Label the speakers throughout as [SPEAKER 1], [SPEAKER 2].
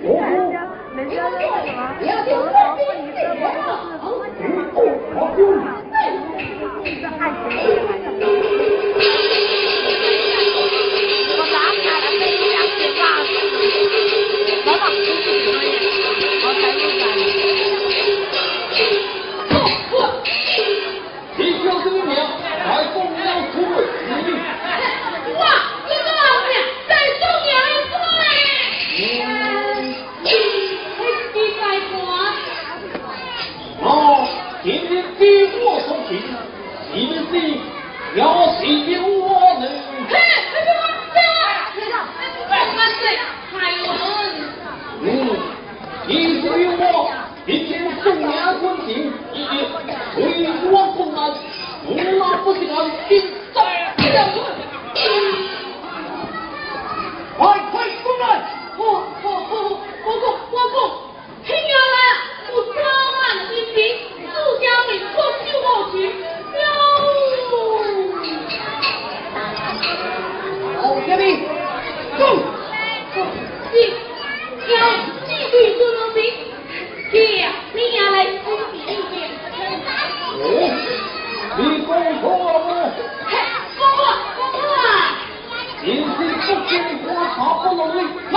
[SPEAKER 1] 你家你
[SPEAKER 2] 要做什么你要听孙斌你要听你要听洪你要听洪
[SPEAKER 1] 你要听洪要听要听要听要听要听要听要听要听要听要听要听要听要听要听要听要
[SPEAKER 2] 听要听要听要听要
[SPEAKER 1] Follow me.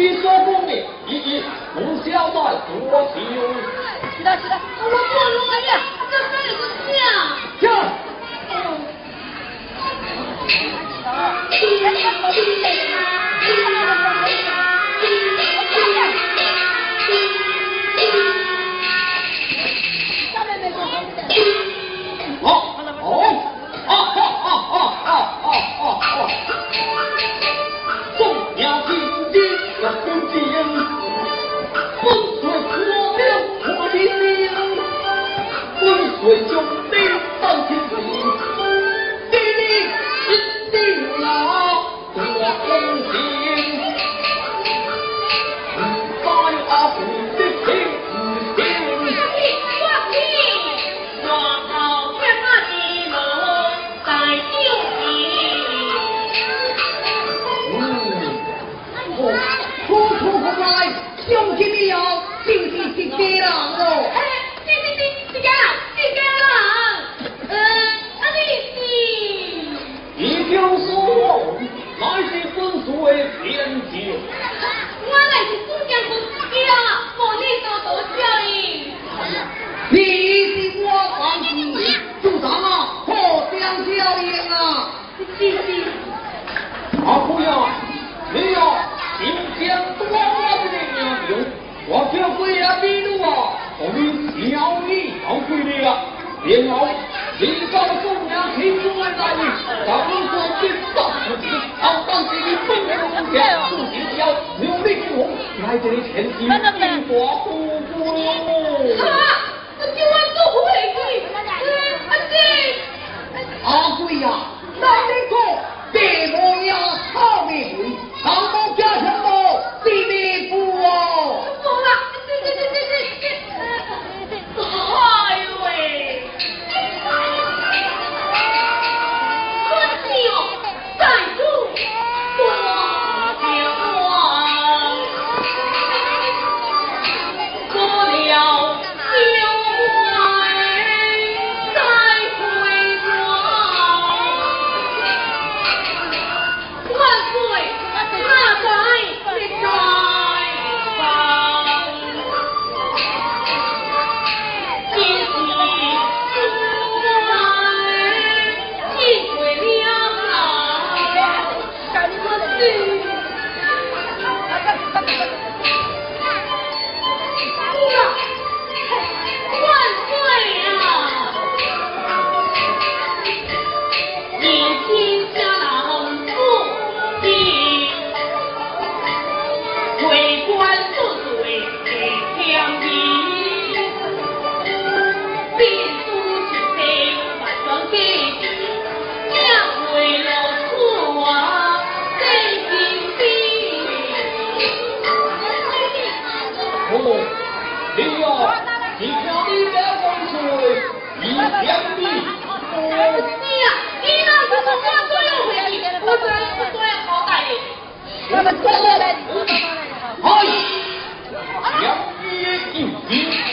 [SPEAKER 1] 一说公理一一无需要多提起来起
[SPEAKER 2] 来我不如玩这还有个屁啊
[SPEAKER 1] 这嗯好
[SPEAKER 3] 一家人哦，
[SPEAKER 2] 哎，这这这家家，
[SPEAKER 1] 你就是我，乃是本族的天骄。
[SPEAKER 2] 我乃是宋江公，哎呀，望你多多教伊。
[SPEAKER 3] 你是我兄弟，就咱们啊，
[SPEAKER 1] 连熬，临高宋娘黑心万大咱们不说君道可，好当这里分人红钱，不仅要，努力军红，来这里前妻，金华不不如。什么？
[SPEAKER 2] 金华不会去？阿弟，
[SPEAKER 1] 阿贵呀，
[SPEAKER 3] 哪里
[SPEAKER 1] 错？
[SPEAKER 3] 爹母娘好命，
[SPEAKER 1] 好。
[SPEAKER 2] 我这是多样好歹的。
[SPEAKER 1] 我们过来，好，两一副，我定，哎呀！